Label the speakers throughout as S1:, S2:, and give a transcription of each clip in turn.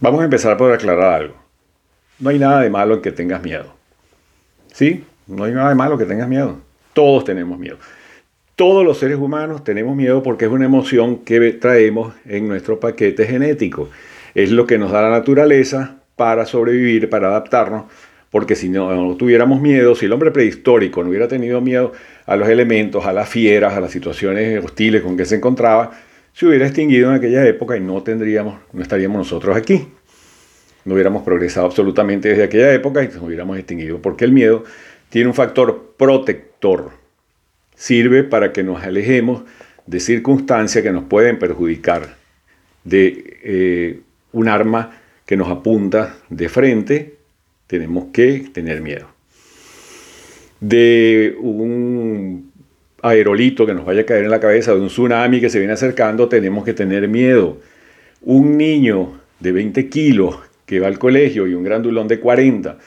S1: Vamos a empezar por aclarar algo. No hay nada de malo en que tengas miedo. ¿Sí? No hay nada de malo que tengas miedo. Todos tenemos miedo. Todos los seres humanos tenemos miedo porque es una emoción que traemos en nuestro paquete genético. Es lo que nos da la naturaleza para sobrevivir, para adaptarnos, porque si no, no, tuviéramos miedo, si el hombre prehistórico no hubiera tenido miedo a los elementos, a las fieras, a las situaciones hostiles con que se encontraba, se hubiera extinguido en aquella época y no tendríamos, no estaríamos nosotros aquí. No hubiéramos progresado absolutamente desde aquella época y nos hubiéramos extinguido, porque el miedo tiene un factor protector. Sirve para que nos alejemos de circunstancias que nos pueden perjudicar, de eh, un arma que nos apunta de frente, tenemos que tener miedo. De un aerolito que nos vaya a caer en la cabeza, de un tsunami que se viene acercando, tenemos que tener miedo. Un niño de 20 kilos que va al colegio y un grandulón de 40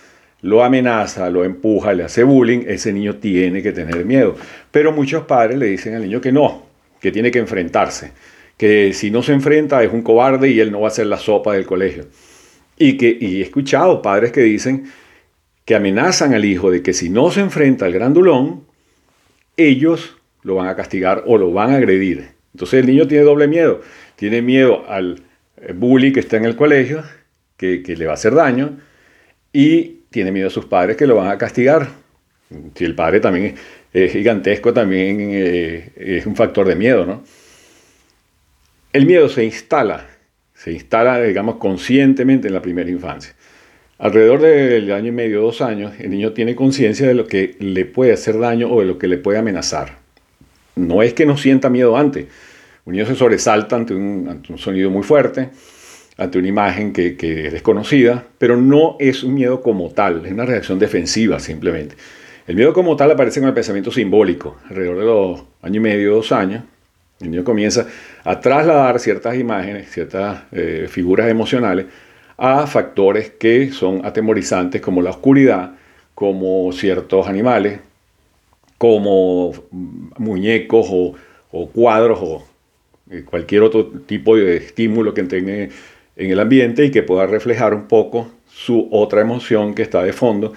S1: lo amenaza, lo empuja, le hace bullying, ese niño tiene que tener miedo. Pero muchos padres le dicen al niño que no, que tiene que enfrentarse, que si no se enfrenta es un cobarde y él no va a ser la sopa del colegio. Y, que, y he escuchado padres que dicen que amenazan al hijo de que si no se enfrenta al grandulón, ellos lo van a castigar o lo van a agredir. Entonces el niño tiene doble miedo. Tiene miedo al eh, bully que está en el colegio, que, le va a hacer daño, y tiene miedo a sus padres que lo van a castigar. Si el padre también es, gigantesco, también eh, es un factor de miedo, ¿no? El miedo se instala, se instala, digamos, conscientemente en la primera infancia. Alrededor del año y medio, dos años, el niño tiene conciencia de lo que le puede hacer daño o de lo que le puede amenazar. No es que no sienta miedo antes. Un niño se sobresalta ante un, sonido muy fuerte, ante una imagen que, es desconocida, pero no es un miedo como tal, es una reacción defensiva simplemente. El miedo como tal aparece con el pensamiento simbólico. Alrededor de los año y medio, dos años, el niño comienza a trasladar ciertas imágenes, ciertas eh, figuras emocionales a factores que son atemorizantes como la oscuridad, como ciertos animales, como muñecos o, cuadros o eh, cualquier otro tipo de estímulo que tenga en el ambiente y que pueda reflejar un poco su otra emoción que está de fondo,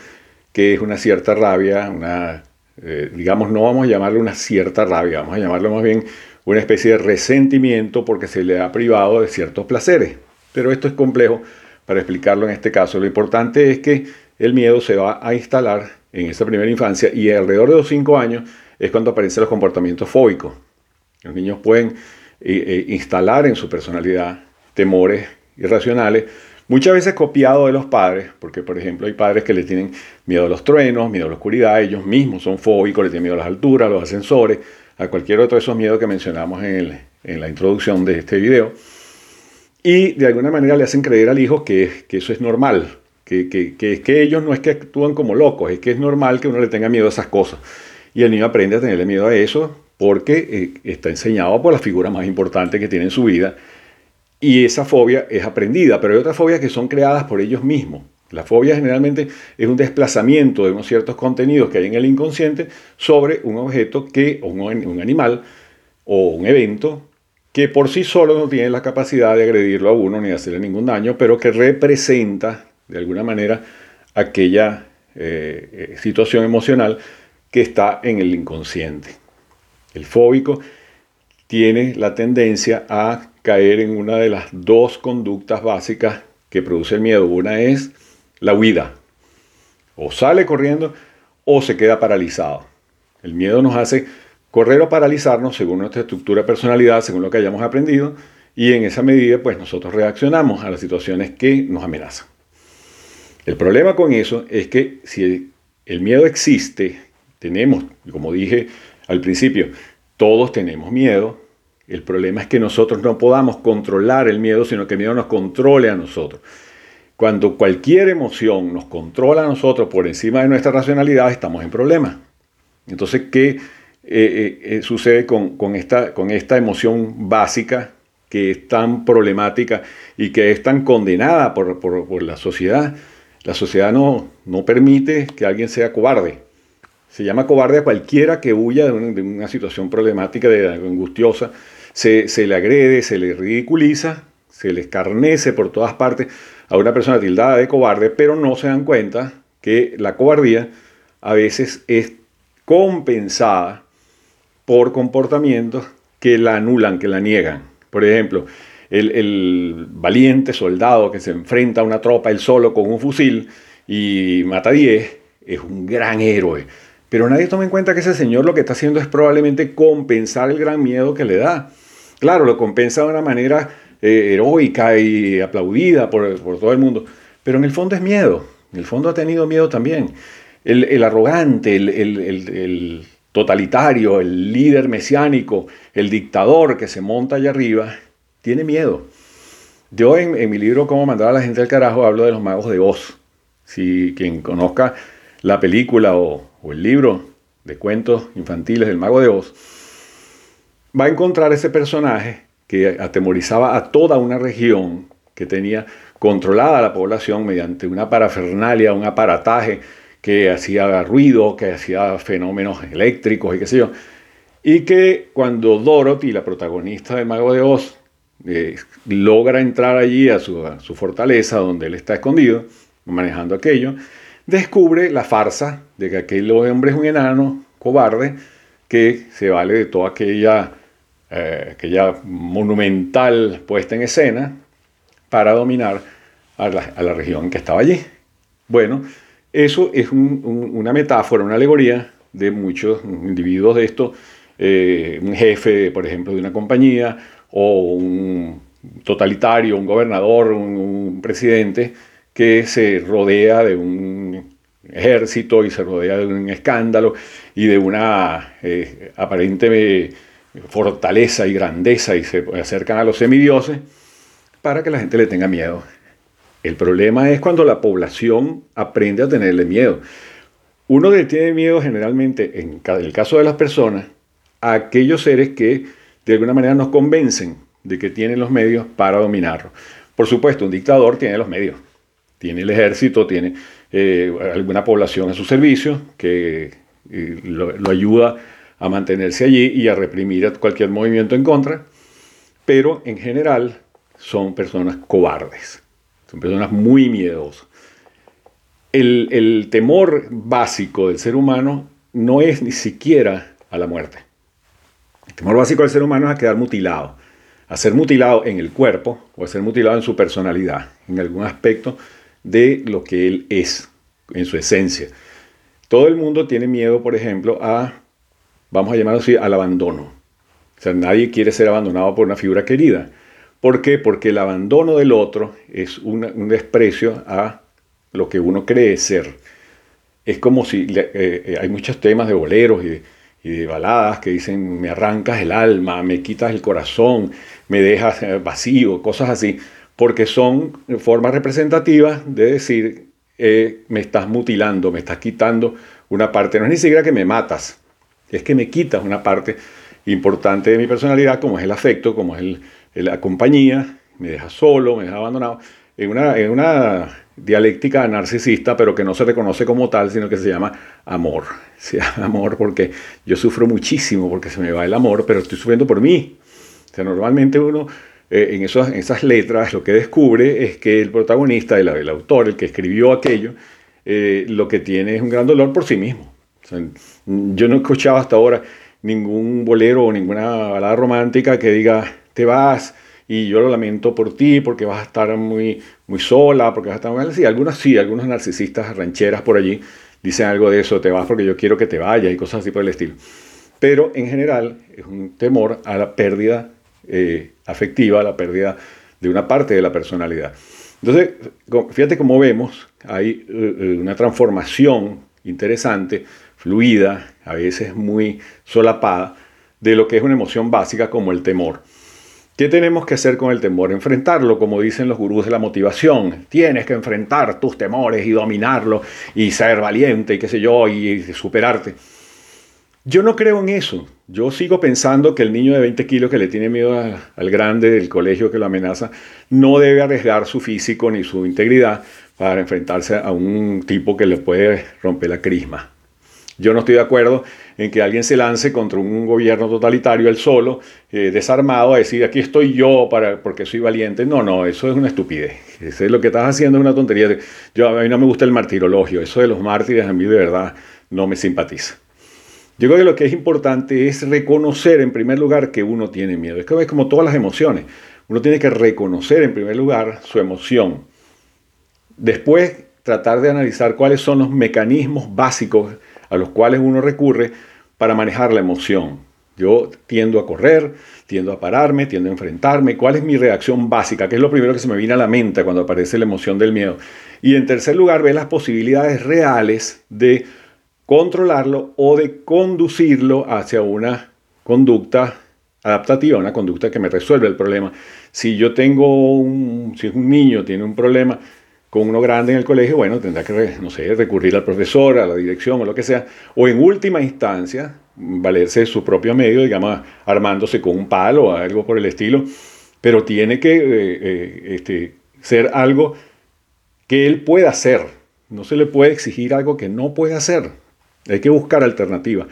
S1: que es una cierta rabia, una, eh, digamos, no vamos a llamarlo una cierta rabia, vamos a llamarlo más bien una especie de resentimiento porque se le ha privado de ciertos placeres. Pero esto es complejo para explicarlo en este caso. Lo importante es que el miedo se va a instalar en esa primera infancia y alrededor de los 5 años es cuando aparecen los comportamientos fóbicos. Los niños pueden eh, eh, instalar en su personalidad temores irracionales, muchas veces copiados de los padres, porque por ejemplo hay padres que le tienen miedo a los truenos, miedo a la oscuridad, ellos mismos son fóbicos, le tienen miedo a las alturas, a los ascensores, a cualquier otro de esos miedos que mencionamos en, en la introducción de este video y de alguna manera le hacen creer al hijo que, eso es normal, que, ellos no es que actúan como locos, es que es normal que uno le tenga miedo a esas cosas. Y el niño aprende a tenerle miedo a eso porque eh, está enseñado por la figura más importante que tiene en su vida. Y esa fobia es aprendida, pero hay otras fobias que son creadas por ellos mismos. La fobia generalmente es un desplazamiento de unos ciertos contenidos que hay en el inconsciente sobre un objeto que, un animal o un evento que por sí solo no tiene la capacidad de agredirlo a uno ni hacerle ningún daño, pero que representa de alguna manera aquella eh, eh, situación emocional que está en el inconsciente. El fóbico tiene la tendencia a caer en una de las dos conductas básicas que produce el miedo. Una es la huida. O sale corriendo o se queda paralizado. El miedo nos hace correr o paralizarnos según nuestra estructura de personalidad, según lo que hayamos aprendido, y en esa medida pues nosotros reaccionamos a las situaciones que nos amenazan. El problema con eso es que si el miedo existe, tenemos, como dije al principio, todos tenemos miedo, el problema es que nosotros no podamos controlar el miedo, sino que el miedo nos controle a nosotros. Cuando cualquier emoción nos controla a nosotros por encima de nuestra racionalidad, estamos en problemas. Entonces, ¿qué eh, eh, eh, sucede con, esta, emoción básica que es tan problemática y que es tan condenada por, la sociedad. La sociedad no, permite que alguien sea cobarde. Se llama cobarde a cualquiera que huya de una, situación problemática, de angustiosa. Se, se, le agrede, se le ridiculiza se le escarnece por todas partes a una persona tildada de cobarde, pero no se dan cuenta que la cobardía a veces es compensada por comportamientos que la anulan, que la niegan. Por ejemplo, el, valiente soldado que se enfrenta a una tropa él solo con un fusil y mata a 10 es un gran héroe. Pero nadie toma en cuenta que ese señor lo que está haciendo es probablemente compensar el gran miedo que le da. Claro, lo compensa de una manera eh, heroica y aplaudida por, todo el mundo, pero en el fondo es miedo. En el fondo ha tenido miedo también. El, arrogante, el, totalitario, el líder mesiánico, el dictador que se monta allá arriba, tiene miedo. Yo en, mi libro Cómo mandar a la gente al carajo hablo de los magos de Oz. Si quien conozca la película o, o el libro de cuentos infantiles del mago de Oz, va a encontrar ese personaje que atemorizaba a toda una región que tenía controlada la población mediante una parafernalia, un aparataje que hacía ruido, que hacía fenómenos eléctricos y qué sé yo. Y que cuando Dorothy, la protagonista del Mago de Oz, eh, logra entrar allí a su, a su fortaleza donde él está escondido, manejando aquello, descubre la farsa de que aquel hombre es un enano cobarde que se vale de toda aquella eh, aquella monumental puesta en escena para dominar a la, región que estaba allí. Bueno, eso es una metáfora, una alegoría de muchos individuos de esto, eh, un jefe, por ejemplo, de una compañía, o un totalitario, un gobernador, un, presidente, que se rodea de un ejército y se rodea de un escándalo y de una eh, aparente fortaleza y grandeza y se acercan a los semidioses para que la gente le tenga miedo. El problema es cuando la población aprende a tenerle miedo. Uno le tiene miedo generalmente, en el caso de las personas, a aquellos seres que de alguna manera nos convencen de que tienen los medios para dominarlo. Por supuesto, un dictador tiene los medios, tiene el ejército, tiene eh, alguna población a su servicio que eh, lo ayuda a mantenerse allí y a reprimir cualquier movimiento en contra, pero en general son personas cobardes, son personas muy miedosas. El, temor básico del ser humano no es ni siquiera a la muerte. El temor básico del ser humano es a quedar mutilado, a ser mutilado en el cuerpo o a ser mutilado en su personalidad, en algún aspecto de lo que él es, en su esencia. Todo el mundo tiene miedo, por ejemplo, a vamos a llamarlo así, al abandono. O sea, nadie quiere ser abandonado por una figura querida. ¿Por qué? Porque el abandono del otro es un desprecio a lo que uno cree ser. Es como si eh, eh, hay muchos temas de boleros y de, baladas que dicen me arrancas el alma, me quitas el corazón, me dejas eh, vacío, cosas así, porque son formas representativas de decir me estás mutilando, me estás quitando una parte. No es ni siquiera que me matas, es que me quitas una parte importante de mi personalidad, como es el afecto, como es la compañía, me deja solo, me deja abandonado, en una, en una dialéctica narcisista, pero que no se reconoce como tal, sino que se llama amor. Se llama amor porque yo sufro muchísimo porque se me va el amor, pero estoy sufriendo por mí. O sea, normalmente uno eh, en, esos, esas letras lo que descubre es que el protagonista, el, el autor, el que escribió aquello, eh, lo que tiene es un gran dolor por sí mismo yo no he escuchado hasta ahora ningún bolero o ninguna balada romántica que diga, te vas y yo lo lamento por ti porque vas a estar muy, muy sola, porque vas a estar. Sí, algunos sí, algunos narcisistas rancheras por allí dicen algo de eso, te vas porque yo quiero que te vayas y cosas así por el estilo. Pero en general es un temor a la pérdida eh, afectiva, a la pérdida de una parte de la personalidad. Entonces, fíjate cómo vemos, hay eh, una transformación interesante fluida, a veces muy solapada, de lo que es una emoción básica como el temor. ¿Qué tenemos que hacer con el temor? Enfrentarlo, como dicen los gurús de la motivación. Tienes que enfrentar tus temores y dominarlo y ser valiente y qué sé yo, y superarte. Yo no creo en eso. Yo sigo pensando que el niño de 20 kilos que le tiene miedo al grande del colegio que lo amenaza, no debe arriesgar su físico ni su integridad para enfrentarse a un tipo que le puede romper la crisma. Yo no estoy de acuerdo en que alguien se lance contra un gobierno totalitario él solo, eh, desarmado, a decir aquí estoy yo para, porque soy valiente. No, no, eso es una estupidez. Eso es lo que estás haciendo es una tontería. Yo, a mí no me gusta el martirologio. Eso de los mártires a mí de verdad no me simpatiza. Yo creo que lo que es importante es reconocer en primer lugar que uno tiene miedo. Es como todas las emociones. Uno tiene que reconocer en primer lugar su emoción. Después tratar de analizar cuáles son los mecanismos básicos a los cuales uno recurre para manejar la emoción. Yo tiendo a correr, tiendo a pararme, tiendo a enfrentarme. ¿Cuál es mi reacción básica? ¿Qué es lo primero que se me viene a la mente cuando aparece la emoción del miedo? Y en tercer lugar, ver las posibilidades reales de controlarlo o de conducirlo hacia una conducta adaptativa, una conducta que me resuelve el problema. Si yo tengo un, si un niño tiene un problema, con uno grande en el colegio, bueno, tendrá que, no sé, recurrir al profesor, a la dirección o lo que sea, o en última instancia, valerse de su propio medio, digamos, armándose con un palo o algo por el estilo, pero tiene que eh, eh, este, ser algo que él pueda hacer. No se le puede exigir algo que no puede hacer. Hay que buscar alternativas.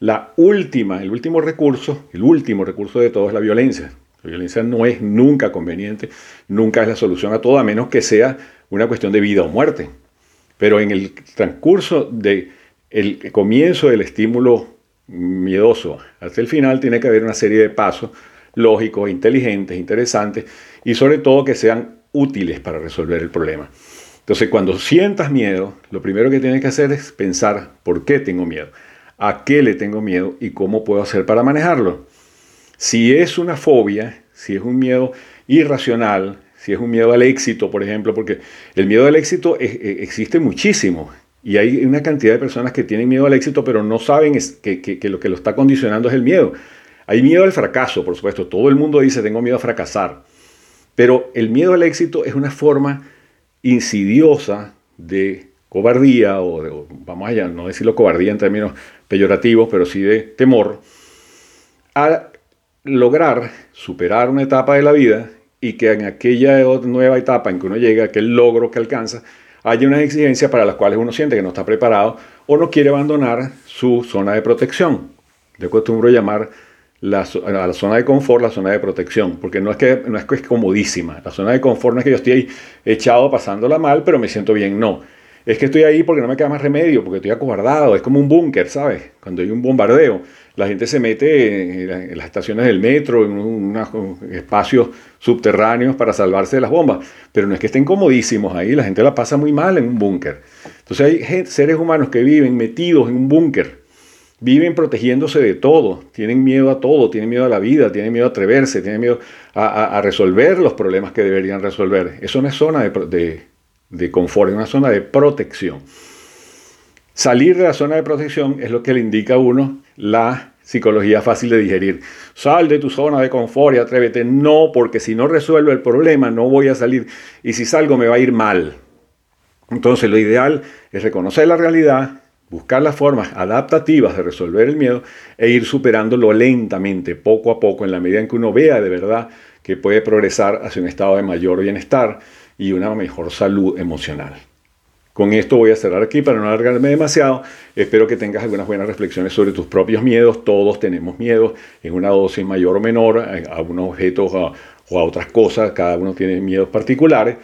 S1: La última, el último recurso, el último recurso de todo es la violencia. La violencia no es nunca conveniente, nunca es la solución a todo, a menos que sea una cuestión de vida o muerte. Pero en el transcurso del el comienzo del estímulo miedoso hasta el final tiene que haber una serie de pasos lógicos, inteligentes, interesantes y sobre todo que sean útiles para resolver el problema. Entonces, cuando sientas miedo, lo primero que tienes que hacer es pensar por qué tengo miedo, a qué le tengo miedo y cómo puedo hacer para manejarlo. Si es una fobia, si es un miedo irracional, si es un miedo al éxito, por ejemplo, porque el miedo al éxito e, existe muchísimo. Y hay una cantidad de personas que tienen miedo al éxito, pero no saben que, lo que lo está condicionando es el miedo. Hay miedo al fracaso, por supuesto. Todo el mundo dice, tengo miedo a fracasar. Pero el miedo al éxito es una forma insidiosa de cobardía, o, vamos allá, no decirlo cobardía en términos peyorativos, pero sí de temor, a lograr superar una etapa de la vida y que en aquella nueva etapa en que uno llega, aquel logro que alcanza, haya unas exigencias para las cuales uno siente que no está preparado o no quiere abandonar su zona de protección. Yo acostumbro llamar la, la zona de confort la zona de protección, porque no es, que, no es que es comodísima. La zona de confort no es que yo estoy ahí echado pasándola mal, pero me siento bien. No, es que estoy ahí porque no me queda más remedio, porque estoy acobardado. Es como un búnker, ¿sabes? Cuando hay un bombardeo, la gente se mete en las estaciones del metro, en unos espacios subterráneos para salvarse de las bombas. Pero no es que estén comodísimos ahí, la gente la pasa muy mal en un búnker. Entonces hay seres humanos que viven metidos en un búnker, viven protegiéndose de todo, tienen miedo a todo, tienen miedo a la vida, tienen miedo a atreverse, tienen miedo a, resolver los problemas que deberían resolver. Eso no es zona de de confort, en una zona de protección. Salir de la zona de protección es lo que le indica a uno la psicología fácil de digerir. Sal de tu zona de confort y atrévete. No, porque si no resuelvo el problema no voy a salir y si salgo me va a ir mal. Entonces lo ideal es reconocer la realidad, buscar las formas adaptativas de resolver el miedo e ir superándolo lentamente, poco a poco, en la medida en que uno vea de verdad que puede progresar hacia un estado de mayor bienestar y una mejor salud emocional. Con esto voy a cerrar aquí para no alargarme demasiado. Espero que tengas algunas buenas reflexiones sobre tus propios miedos. Todos tenemos miedos en una dosis mayor o menor a, unos objetos o a otras cosas. Cada uno tiene miedos particulares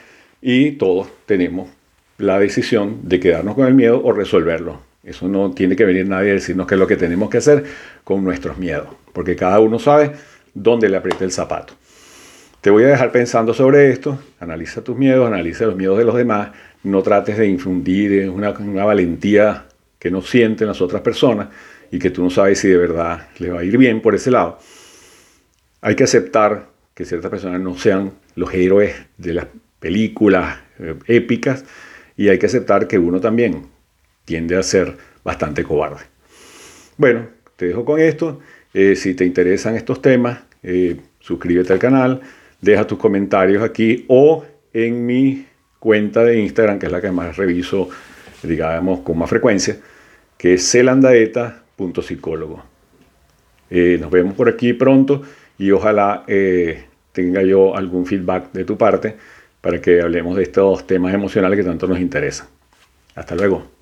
S1: y todos tenemos la decisión de quedarnos con el miedo o resolverlo. Eso no tiene que venir nadie a decirnos qué es lo que tenemos que hacer con nuestros miedos, porque cada uno sabe dónde le aprieta el zapato. Te voy a dejar pensando sobre esto, analiza tus miedos, analiza los miedos de los demás, no trates de infundir una, valentía que no sienten las otras personas y que tú no sabes si de verdad le va a ir bien por ese lado. Hay que aceptar que ciertas personas no sean los héroes de las películas eh, épicas y hay que aceptar que uno también tiende a ser bastante cobarde. Bueno, te dejo con esto. Eh, si te interesan estos temas, eh, suscríbete al canal deja tus comentarios aquí o en mi cuenta de Instagram, que es la que más reviso, digamos, con más frecuencia, que es celandaeta.psicólogo. Eh, nos vemos por aquí pronto y ojalá eh, tenga yo algún feedback de tu parte para que hablemos de estos temas emocionales que tanto nos interesan. Hasta luego.